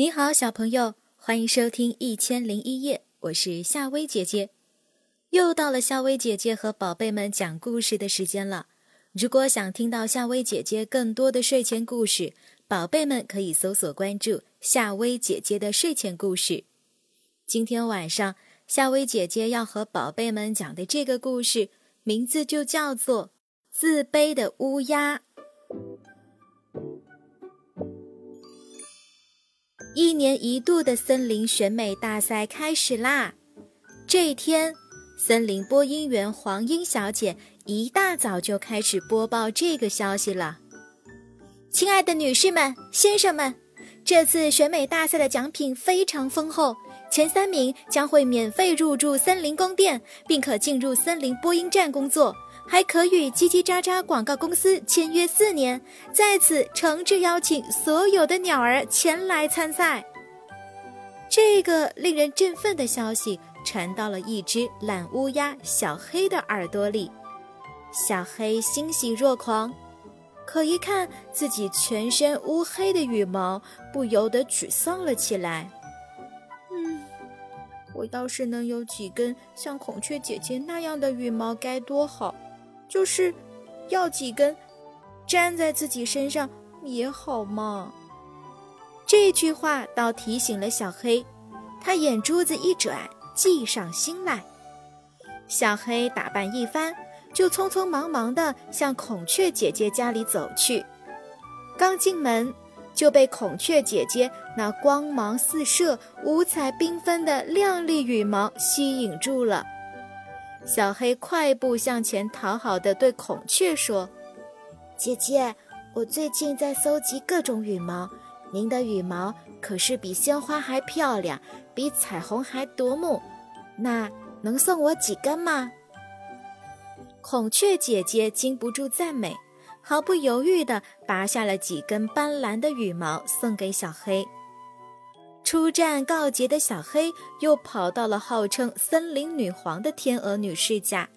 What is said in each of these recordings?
你好，小朋友，欢迎收听《一千零一夜》，我是夏薇姐姐。又到了夏薇姐姐和宝贝们讲故事的时间了。如果想听到夏薇姐姐更多的睡前故事，宝贝们可以搜索关注夏薇姐姐的睡前故事。今天晚上，夏薇姐姐要和宝贝们讲的这个故事，名字就叫做《自卑的乌鸦》。一年一度的森林选美大赛开始啦！这一天，森林播音员黄莺小姐一大早就开始播报这个消息了。亲爱的女士们、先生们，这次选美大赛的奖品非常丰厚，前三名将会免费入住森林宫殿，并可进入森林播音站工作。还可与叽叽喳喳广告公司签约四年，在此诚挚邀请所有的鸟儿前来参赛。这个令人振奋的消息传到了一只懒乌鸦小黑的耳朵里，小黑欣喜若狂，可一看自己全身乌黑的羽毛，不由得沮丧了起来。嗯，我要是能有几根像孔雀姐姐那样的羽毛，该多好！就是，要几根，粘在自己身上也好嘛。这句话倒提醒了小黑，他眼珠子一转，计上心来。小黑打扮一番，就匆匆忙忙地向孔雀姐姐家里走去。刚进门，就被孔雀姐姐那光芒四射、五彩缤纷的亮丽羽毛吸引住了。小黑快步向前，讨好的对孔雀说：“姐姐，我最近在搜集各种羽毛，您的羽毛可是比鲜花还漂亮，比彩虹还夺目，那能送我几根吗？”孔雀姐姐禁不住赞美，毫不犹豫地拔下了几根斑斓的羽毛送给小黑。出战告捷的小黑又跑到了号称森林女皇的天鹅女士家。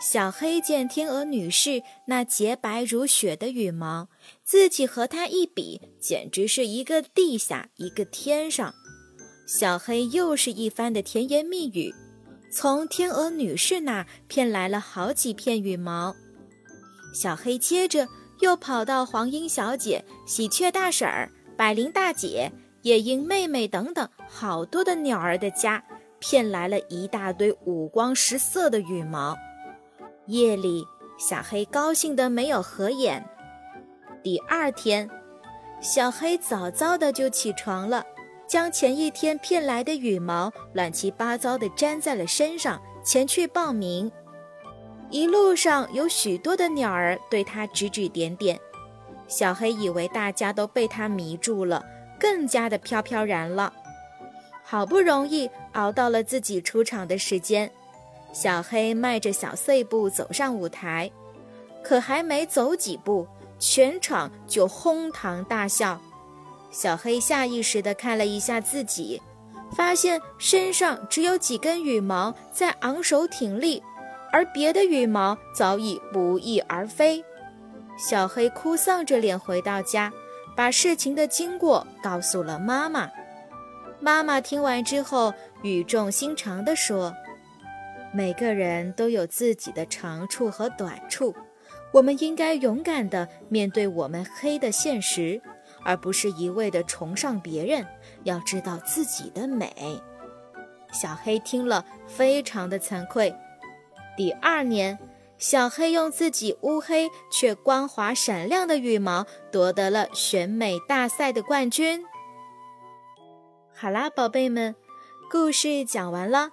小黑见天鹅女士那洁白如雪的羽毛，自己和她一比，简直是一个地下一个天上。小黑又是一番的甜言蜜语，从天鹅女士那骗来了好几片羽毛。小黑接着又跑到黄莺小姐、喜鹊大婶儿、百灵大姐。也因妹妹等等，好多的鸟儿的家，骗来了一大堆五光十色的羽毛。夜里，小黑高兴得没有合眼。第二天，小黑早早的就起床了，将前一天骗来的羽毛乱七八糟的粘在了身上，前去报名。一路上有许多的鸟儿对他指指点点，小黑以为大家都被他迷住了。更加的飘飘然了，好不容易熬到了自己出场的时间，小黑迈着小碎步走上舞台，可还没走几步，全场就哄堂大笑。小黑下意识地看了一下自己，发现身上只有几根羽毛在昂首挺立，而别的羽毛早已不翼而飞。小黑哭丧着脸回到家。把事情的经过告诉了妈妈。妈妈听完之后，语重心长地说：“每个人都有自己的长处和短处，我们应该勇敢地面对我们黑的现实，而不是一味地崇尚别人。要知道自己的美。”小黑听了，非常的惭愧。第二年。小黑用自己乌黑却光滑闪亮的羽毛夺得了选美大赛的冠军。好啦，宝贝们，故事讲完了。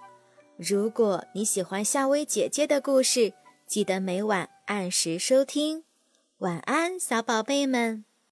如果你喜欢夏薇姐姐的故事，记得每晚按时收听。晚安，小宝贝们。